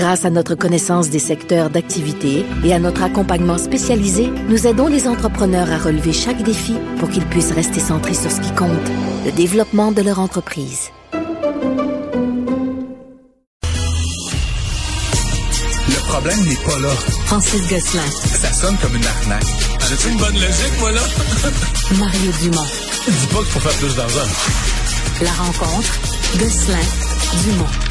Grâce à notre connaissance des secteurs d'activité et à notre accompagnement spécialisé, nous aidons les entrepreneurs à relever chaque défi pour qu'ils puissent rester centrés sur ce qui compte, le développement de leur entreprise. Le problème n'est pas là. Francis Gosselin, Ça sonne comme une arnaque. J'ai-tu une bonne logique, moi, là? Mario Dumont. Dis pas qu'il faut faire plus d'argent. La rencontre, Gosselin, Dumont.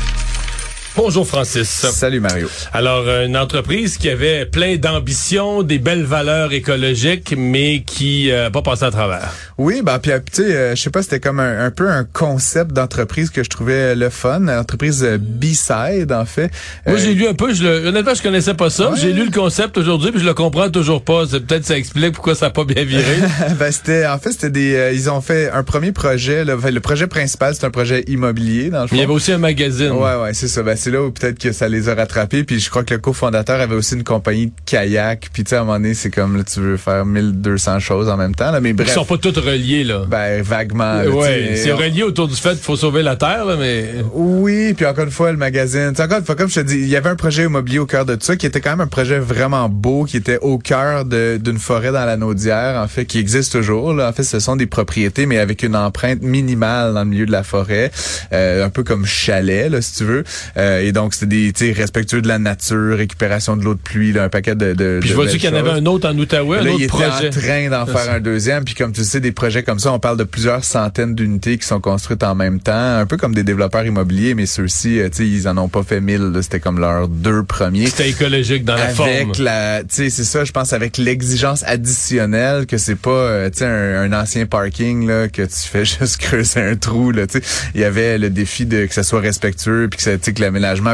Bonjour Francis. Salut Mario. Alors, euh, une entreprise qui avait plein d'ambition, des belles valeurs écologiques, mais qui n'a pas passé à travers. Oui, ben puis euh, tu sais, euh, je sais pas, c'était comme un, un peu un concept d'entreprise que je trouvais le fun, l'entreprise euh, B-Side en fait. Moi, Euh, j'ai lu un peu, je le, honnêtement, je connaissais pas ça. Ouais. J'ai lu le concept aujourd'hui, puis je le comprends toujours pas. Peut-être ça explique pourquoi ça a pas bien viré. ben, c'était en fait c'était des euh, ils ont fait un premier projet là, Enfin, le projet principal c'est un projet immobilier dans le fond. Il y avait aussi un magazine. Ouais, ouais, c'est ça. Ben, c'est là où peut-être que ça les a rattrapés. Puis je crois que le cofondateur avait aussi une compagnie de kayak. Puis tu sais, à un moment donné, c'est comme là, tu veux faire 1200 choses en même temps. Là. Mais Ils bref, sont pas tous reliés, là. ben, vaguement. ouais, c'est relié autour du fait qu'il faut sauver la Terre, là, mais... Oui, puis encore une fois, le magazine. Tu sais, encore une fois, comme je te dis, il y avait un projet immobilier au cœur de tout ça, qui était quand même un projet vraiment beau, qui était au cœur d'une forêt dans la Naudière, en fait, qui existe toujours. Là. En fait, ce sont des propriétés, mais avec une empreinte minimale dans le milieu de la forêt, euh, un peu comme chalet, là, si tu veux. Euh, et donc, c'était des, tu sais, respectueux de la nature, récupération de l'eau de pluie, là, un paquet de. de Puis je belles qu'il y en avait un autre en Outaouais, un Là, autre il était projet. en train d'en faire un deuxième. Puis comme tu sais, des projets comme ça, on parle de plusieurs centaines d'unités qui sont construites en même temps, un peu comme des développeurs immobiliers, mais ceux-ci, euh, tu sais, ils en ont pas fait mille. C'était comme leurs deux premiers. C'était écologique dans la forme. Avec la, tu sais, c'est ça, je pense, avec l'exigence additionnelle que c'est pas, euh, tu sais, un, un ancien parking là que tu fais juste creuser un trou là. Tu sais, il y avait le défi de que ça soit respectueux, puis que ça, tu sais, que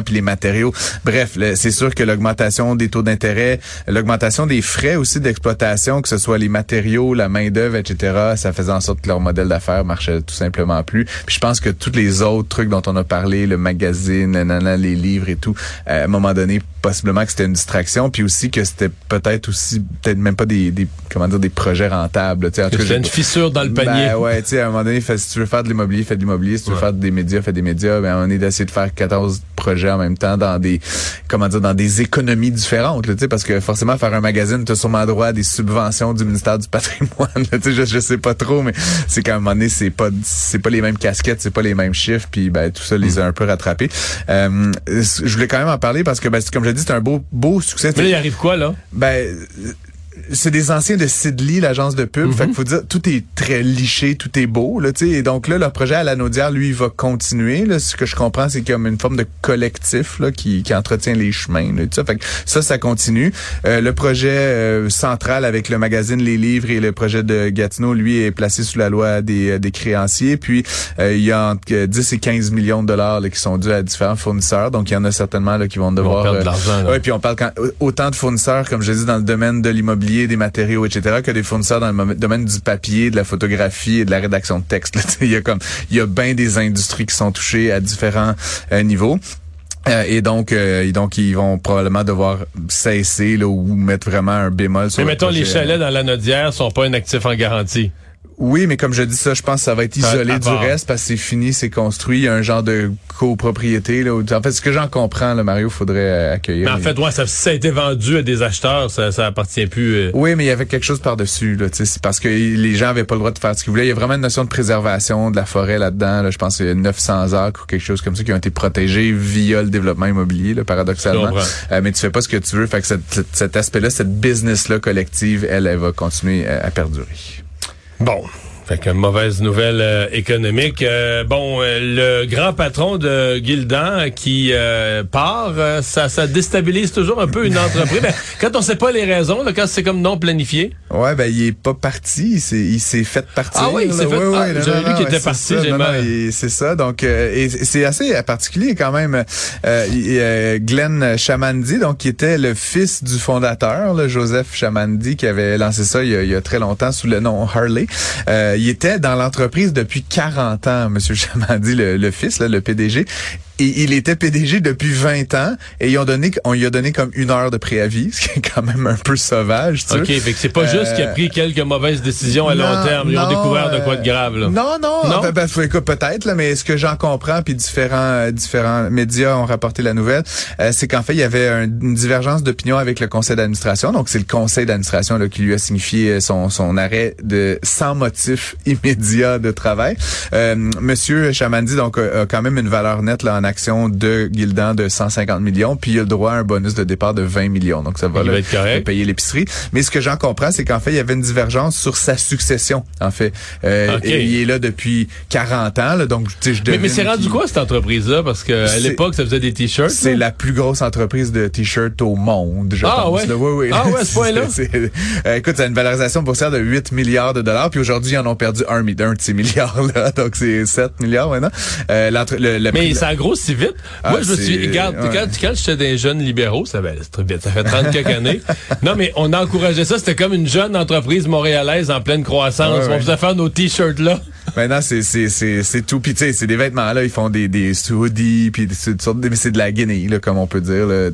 puis les matériaux. Bref, c'est sûr que l'augmentation des taux d'intérêt, l'augmentation des frais aussi d'exploitation, que ce soit les matériaux, la main d'œuvre, etc. Ça faisait en sorte que leur modèle d'affaires marchait tout simplement plus. Puis je pense que tous les autres trucs dont on a parlé, le magazine, les livres et tout, euh, à un moment donné, possiblement que c'était une distraction, puis aussi que c'était peut-être aussi, peut-être même pas des, des comment dire, des projets rentables. Tu sais, une fissure dans le panier. ben ouais, tu sais, à un moment donné, fait- si tu veux faire de l'immobilier, fais de l'immobilier. Si tu veux Ouais. faire des médias, fais des médias. Ben, on est d'essayer de faire 14 projets en même temps dans des, comment dire, dans des économies différentes, là, tu sais, parce que forcément, faire un magazine, tu as sûrement droit à des subventions du ministère du patrimoine, là, tu sais, je, je sais pas trop, mais c'est qu'à un moment donné, c'est pas, c'est pas les mêmes casquettes, c'est pas les mêmes chiffres, puis ben, tout ça les a un peu rattrapés. Euh, je voulais quand même en parler parce que, ben, comme je dit, c'est un beau, beau succès. Mais là, il arrive quoi, là? Ben, c'est des anciens de Sidley, l'agence de pub. Fait qu'il faut dire, tout est très liché, tout est beau, là, tu sais. Et donc là, leur projet à la Naudière, lui, il va continuer, là. Ce que je comprends, c'est qu'il y a une forme de collectif, là, qui, qui entretient les chemins, là, tout ça. Fait que ça, ça continue. Euh, le projet euh, central avec le magazine, les livres et le projet de Gatineau, lui, est placé sous la loi des, des créanciers. Puis, euh, il y a entre euh, 10 et 15 millions de dollars, là, qui sont dus à différents fournisseurs. Donc, il y en a certainement, là, qui vont Ils vont devoir... perdre de euh, l'argent. Ouais, puis on parle quand, autant de fournisseurs, comme je dis, dans le domaine de l'immobilier, des matériaux, etc., que des fournisseurs dans le domaine du papier, de la photographie et de la rédaction de texte. Il y a comme, il y a bien des industries qui sont touchées à différents euh, niveaux. Euh, et donc, euh, et donc, ils vont probablement devoir cesser là, ou mettre vraiment un bémol sur Mais mettons, les chalets dans la Nodière sont pas un actif en garantie. Oui, mais comme je dis ça, je pense que ça va être isolé à du reste parce que c'est fini, c'est construit. Il y a un genre de copropriété. Là, où- en fait, ce que j'en comprends, là, Mario, faudrait euh, accueillir. Mais en fait, ouais, ça, ça a été vendu à des acheteurs, ça, ça appartient plus. euh, Oui, mais il y avait quelque chose par-dessus, là, parce que les gens avaient pas le droit de faire ce qu'ils voulaient. Il y a vraiment une notion de préservation de la forêt là-dedans. Là. Je pense qu'il y a 900 acres ou quelque chose comme ça qui ont été protégés via le développement immobilier, là, paradoxalement. Euh, mais tu fais pas ce que tu veux. Fait que cette- cet aspect-là, cette business-là collective, elle, elle va continuer euh, à perdurer. Bon. Fait que mauvaise nouvelle euh, économique. Euh, bon, euh, le grand patron de Gildan qui part, ça, ça déstabilise toujours un peu une entreprise. Ben, quand on sait pas les raisons, là, quand c'est comme non planifié. Ouais, ben il est pas parti, il s'est fait partir. Ah oui, il s'est fait. Ouais, ouais, J'avais vu qu'il était parti. C'est ça. Donc, et c'est assez particulier quand même. Glenn Chamandi, donc qui était le fils du fondateur, là, Joseph Chamandi, qui avait lancé ça il y a, il y a très longtemps sous le nom Harley. Euh, il était dans l'entreprise depuis 40 ans, Monsieur Chamandi, le, le fils, là, le PDG. Et il était PDG depuis 20 ans et ils ont donné, on lui a donné comme une heure de préavis, ce qui est quand même un peu sauvage. Tu OK, fait que c'est pas juste qu'il a pris quelques mauvaises décisions à long terme. Ils ont découvert de quoi de grave. Là. Non, non, non? Ben, ben, peut-être, là, mais ce que j'en comprends, puis différents, euh, différents médias ont rapporté la nouvelle, euh, c'est qu'en fait, il y avait une divergence d'opinion avec le conseil d'administration. Donc, c'est le conseil d'administration qui lui a signifié son, son arrêt de sans motif immédiat de travail. Euh, Monsieur Chamandi, donc, a, quand même une valeur nette là, en action de Gildan de 150 millions, puis il a le droit à un bonus de départ de 20 millions. Donc ça va, le, payer l'épicerie. Mais ce que j'en comprends, c'est qu'en fait, il y avait une divergence sur sa succession. En fait, euh, il est là depuis 40 ans. Là, donc, je mais, mais c'est rendu quoi cette entreprise-là? Parce que à l'époque, ça faisait des t-shirts. C'est la plus grosse entreprise de t-shirts au monde. Je ah pense, ouais. Oui, oui, ah ouais, ce point-là? Euh, écoute, ça a une valorisation boursière de 8 milliards de dollars, puis aujourd'hui, ils en ont perdu un, un de ces milliards là. Donc c'est 7 milliards maintenant. Euh, le, mais ça a gros si vite. Ah, Moi, je me suis, regarde, quand, quand j'étais des jeunes libéraux, ça, ben, ça fait 30 quelques années. Non, mais on encourageait ça. C'était comme une jeune entreprise montréalaise en pleine croissance. on faisait faire nos t-shirts là. Maintenant, c'est c'est c'est c'est tout. Puis tu sais, c'est des vêtements là. Ils font des des hoodies, puis c'est c'est de la guinée là, comme on peut dire. Là.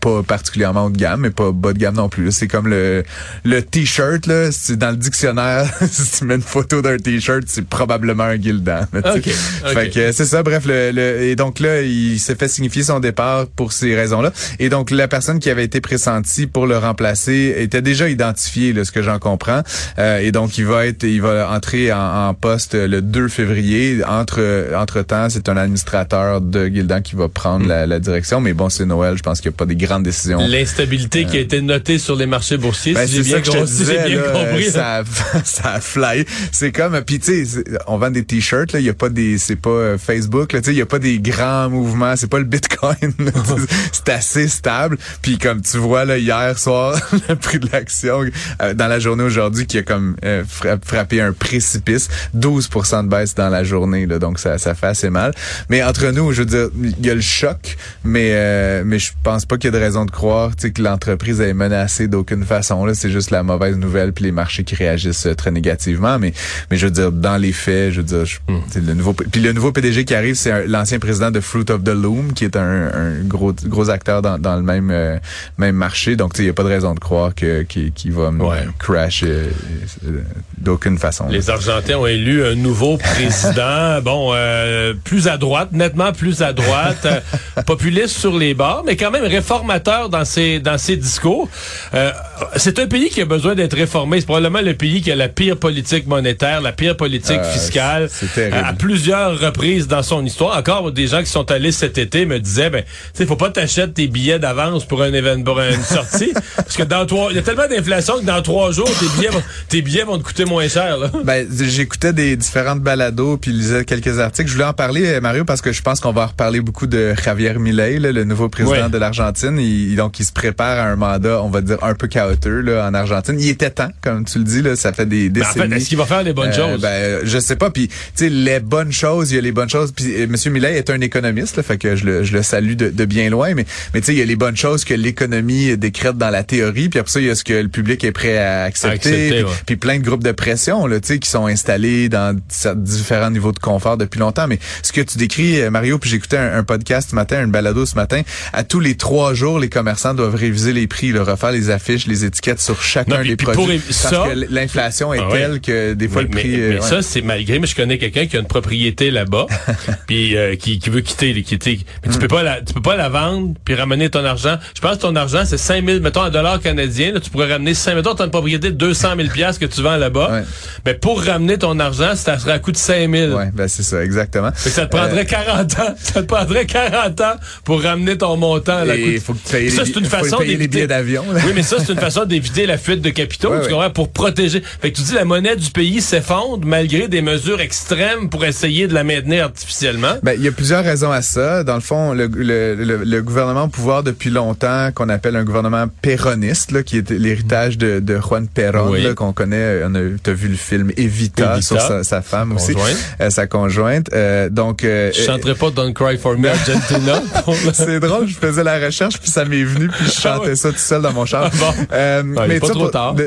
pas particulièrement haut de gamme, mais pas bas de gamme non plus. C'est comme le le t-shirt là. C'est dans le dictionnaire. si tu mets une photo d'un t-shirt, c'est probablement un Gildan. Okay, Fait que c'est ça. Bref, le, le, et donc là, il s'est fait signifier son départ pour ces raisons-là. Et donc la personne qui avait été pressentie pour le remplacer était déjà identifiée, là, ce que j'en comprends. Euh, et donc il va être, il va entrer en, en poste le 2 février. Entre entre temps, c'est un administrateur de Gildan qui va prendre hmm. la, la, direction. Mais bon, c'est Noël. Je pense qu'il n'y a pas des grandes décisions. L'instabilité qui a euh, été notée sur les marchés boursiers, ben, c'est bien, bien compris. Ça, ça fly. C'est comme, puis tu sais, on vend des t-shirts. Là, il y a pas des, c'est pas euh, Facebook. Là, tu sais, il y a pas des grands mouvements. C'est pas le Bitcoin. c'est assez stable. Puis comme tu vois là hier soir, le prix de l'action euh, dans la journée aujourd'hui qui a comme frappé un précipice, 12 de baisse dans la journée, là, donc ça, ça fait assez mal. Mais entre nous, je veux dire, il y a le choc, mais euh, mais je pense pas qu'il y ait de raison de croire que l'entreprise est menacée d'aucune façon. Là, c'est juste la mauvaise nouvelle puis les marchés qui réagissent euh, très négativement. Mais mais je veux dire, dans les faits, je veux dire, hmm. le nouveau puis le nouveau PDG qui arrive, c'est l'ancien président de Fruit of the Loom, qui est un, un gros gros acteur dans, dans le même euh, même marché. Donc il y a pas de raison de croire que qu'il va crash d'aucune façon. Les Argentins ont élu un nouveau président, bon, euh, plus à droite, nettement plus à droite, euh, populiste sur les bords, mais quand même réformateur dans ses dans ses discours. Euh, c'est un pays qui a besoin d'être réformé. C'est probablement le pays qui a la pire politique monétaire, la pire politique fiscale, à plusieurs reprises dans son histoire. Encore des gens qui sont allés cet été me disaient, ben, tu sais, faut pas t'acheter tes billets d'avance pour un événement, pour une sortie, parce que dans trois, il y a tellement d'inflation que dans trois jours, tes billets, tes billets vont te coûter moins cher. Là. Ben, j'écoutais des différentes balados puis lisais quelques articles. Je voulais en parler, euh, Mario, parce que je pense qu'on va reparler beaucoup de Javier Milei, le nouveau président de l'Argentine. Il, donc, il se prépare à un mandat, on va dire, un peu chaotique là, en Argentine. Il était temps, comme tu le dis, là, ça fait des décennies. en fait, est-ce qu'il va faire les bonnes euh, choses? Ben, je sais pas. Puis, tu sais, les bonnes choses, il y a les bonnes choses. Puis, euh, M. Millet est un économiste, là, fait que je le, je le salue de, de bien loin. Mais, mais tu sais, il y a les bonnes choses que l'économie décrète dans la théorie. Puis après ça, il y a ce que le public est prêt à accepter. puis, plein de groupes de pression, là, tu sais, qui sont installés dans différents niveaux de confort depuis longtemps. Mais ce que tu décris, euh, Mario, puis j'écoutais un, un, podcast ce matin, un balado ce matin, à tous les trois jours, les commerçants doivent réviser les prix, là, refaire les affiches, les étiquettes sur chacun des produits. parce que l'inflation est ah telle que des fois le prix... Mais, ça, c'est malgré, mais je connais quelqu'un qui a une propriété là-bas, puis euh, qui, qui, veut quitter, quitter. Mais tu hmm. peux pas la, tu peux pas la vendre puis ramener ton argent. Je pense que ton argent, c'est 5000, mettons un dollar canadien, là, tu pourrais ramener 5, mettons, as une propriété de 200 000 piastres que tu vends là-bas. Mais pour ramener ton argent, ça serait à coût de 5000. Ouais, ben c'est ça, exactement. ça te prendrait 40 euh, ans. Ça te prendrait 40 ans pour ramener ton montant à la Il faut que tu payes, les, une façon payer les billets d'avion. Oui, mais ça, c'est une façon d'éviter la fuite de capitaux, Ouais, tu ouais. pour protéger. Fait que tu dis la monnaie du pays s'effondre malgré des mesures extrêmes pour essayer de la maintenir artificiellement. Ben, il y a plusieurs raisons à ça. Dans le fond, le, le, le, le gouvernement au pouvoir depuis longtemps, qu'on appelle un gouvernement péroniste, là, qui est l'héritage de, de Juan Perón, Oui. là, qu'on connaît. On a, t'as vu le film Evita, Evita, sur sa, sa femme aussi, euh, sa conjointe. Euh, donc, euh, Je chanterai pas Don't Cry for Me Argentina. c'est drôle, je faisais la recherche puis ça m'est venu puis je chantais Ah ouais. ça tout seul dans mon char. Ah bon. Euh, est pas trop tard.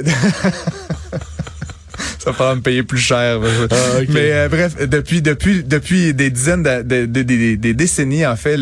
ça va me payer plus cher. Ah. Mais euh, bref, depuis depuis depuis des dizaines de, de- de- de- des décennies en fait,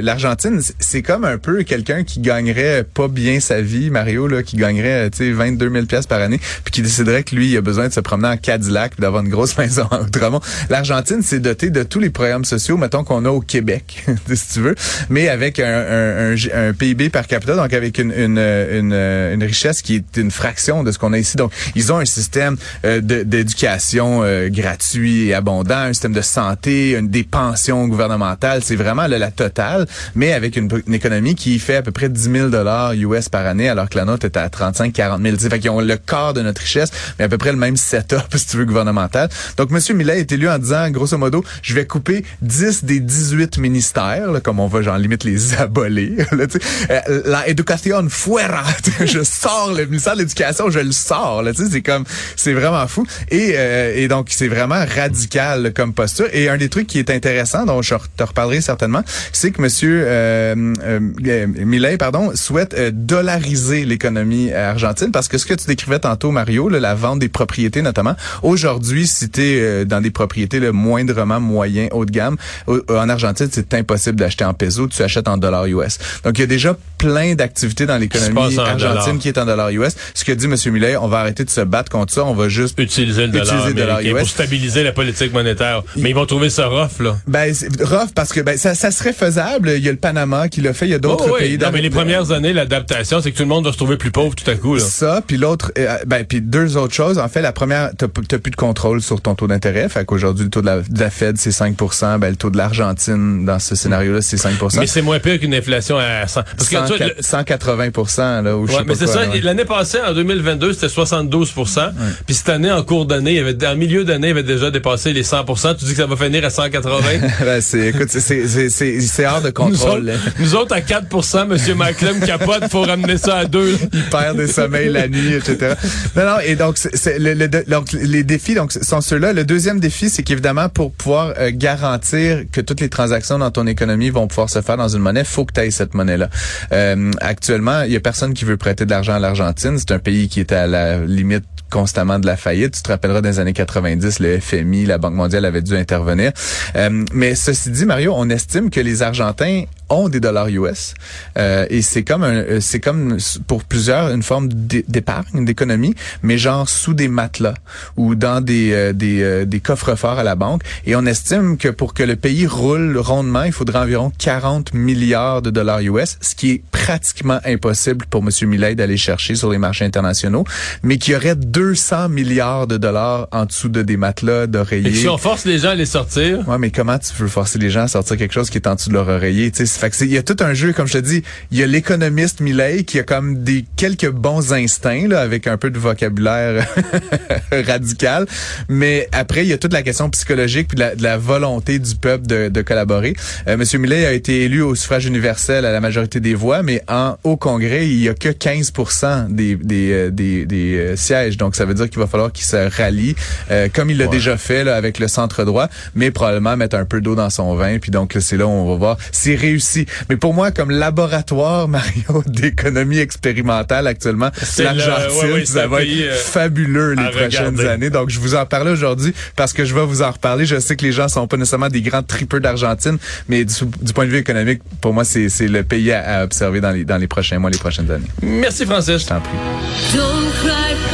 l'Argentine, c'est- comme un peu quelqu'un qui gagnerait pas bien sa vie, Mario là, qui gagnerait tu sais 22 000 pièces par année, puis qui déciderait que lui il a besoin de se promener en Cadillac d'avoir une grosse maison à Outremont. L'Argentine c'est doté de tous les programmes sociaux, mettons qu'on a au Québec, si tu veux, mais avec un, un, un- un PIB par capita, donc avec une, une, une, une richesse qui est une fraction de ce qu'on a ici. Donc, ils ont un système euh, de- d'éducation euh, gratuit et abondant, un système de santé, une, des pensions gouvernementales. C'est vraiment là, la totale, mais avec une, économie qui fait à peu près 10 000 dollars US par année, alors que la nôtre est à 35-40 000. Tu sais, Fait qu'ils ont le quart de notre richesse, mais à peu près le même setup, si tu veux, gouvernemental. Donc, M. Millet est élu en disant, grosso modo, je vais couper 10 des 18 ministères, là, comme on va, genre, limite les abolir. Là. Euh, la education fuera. je sors le ministère de l'éducation, je le sors. C'est comme, c'est vraiment Et, euh, et donc, c'est vraiment radical comme posture. Et un des trucs qui est intéressant, dont je te reparlerai certainement, c'est que Monsieur euh, euh, euh, Millet, pardon, souhaite euh, dollariser l'économie argentine parce que ce que tu décrivais tantôt, Mario, là, la vente des propriétés notamment, aujourd'hui, si tu es dans des propriétés là, moindrement moyen, haut de gamme, en Argentine, c'est impossible d'acheter en pesos, tu achètes en dollars US. Donc, il y a déjà plein d'activités dans l'économie argentine qui est en dollars US. Ce que dit M. Millet, on va arrêter de se battre contre ça, on va juste Utiliser le dollar, Utiliser dollar pour stabiliser la politique monétaire. Mais ils vont trouver ça rough, là. Ben, rough parce que ben, ça, ça serait faisable. Il y a le Panama qui l'a fait, il y a d'autres Oh, oui. pays. Non, mais les premières années, l'adaptation, c'est que tout le monde va se trouver plus pauvre tout à coup. Là. Ça, puis l'autre, euh, ben, puis deux autres choses. En fait, la première, t'as plus de contrôle sur ton taux d'intérêt. Fait qu'aujourd'hui, le taux de la, de la Fed, c'est 5% Ben, le taux de l'Argentine, dans ce scénario-là, c'est 5 Mais c'est moins pire qu'une inflation à 100. Parce que, tu vois, le- 180 là, ou je Ouais, sais mais c'est ça. ouais. L'année passée, en 2022, c'était 72% Puis cette année, en cours d'année, il avait, en milieu d'année, il avait déjà dépassé les 100 Tu dis que ça va finir à 180 Ben, c'est, écoute, c'est- c'est, c'est, c'est, c'est hors de nous, contrôle. autres, nous autres, à 4% M. McClem capote, faut ramener ça à 2. il perd des sommeils la nuit, etc. Non, non, et donc, c'est, c'est le, le- donc les défis donc sont ceux-là. Le deuxième défi, c'est qu'évidemment, pour pouvoir euh, garantir que toutes les transactions dans ton économie vont pouvoir se faire dans une monnaie, faut que tu aies cette monnaie-là. Euh, actuellement, il y a personne qui veut prêter de l'argent à l'Argentine. C'est un pays qui est à la limite constamment de la faillite. Tu te rappelleras dans les années 90, le FMI, la Banque mondiale avait dû intervenir. Euh, mais ceci dit, Mario, on estime que les Argentins ont des dollars US euh, et c'est comme un, euh, c'est comme pour plusieurs une forme d'é- d'épargne, d'économie, mais genre sous des matelas ou dans des euh, des, euh, des coffres-forts à la banque. Et on estime que pour que le pays roule rondement, il faudra environ 40 milliards de dollars US, ce qui est pratiquement impossible pour Monsieur Millet d'aller chercher sur les marchés internationaux, mais qui aurait 200 milliards de dollars en dessous de des matelas, Et d'oreillers. si on force les gens à les sortir, Ouais, mais comment tu veux forcer les gens à sortir quelque chose qui est en dessous de leur oreiller? Fait que il y a tout un jeu, comme je te dis. Il y a l'économiste Milley qui a comme des quelques bons instincts là, avec un peu de vocabulaire radical, mais après il y a toute la question psychologique puis de la, de la volonté du peuple de, de collaborer. Euh, Monsieur Milley a été élu au suffrage universel à la majorité des voix, mais en au Congrès il y a que 15% des des euh, des, des, euh, sièges, donc ça veut dire qu'il va falloir qu'il se rallie, euh, comme il l'a déjà fait là, avec le centre droit, mais probablement mettre un peu d'eau dans son vin. Puis donc c'est là où on va voir. C'est réussi. Mais pour moi, comme laboratoire, Mario, d'économie expérimentale actuellement, l'Argentine, ouais, ça un va pays, être euh, fabuleux les prochaines regarder. années. Donc je vous en parlais aujourd'hui parce que je vais vous en reparler. Je sais que les gens sont pas nécessairement des grands tripeux d'Argentine, mais du, du point de vue économique, pour moi, c'est c'est le pays à, à observer dans les, dans les prochains mois, les prochaines années. merci Francis. Je t'en prie. Don't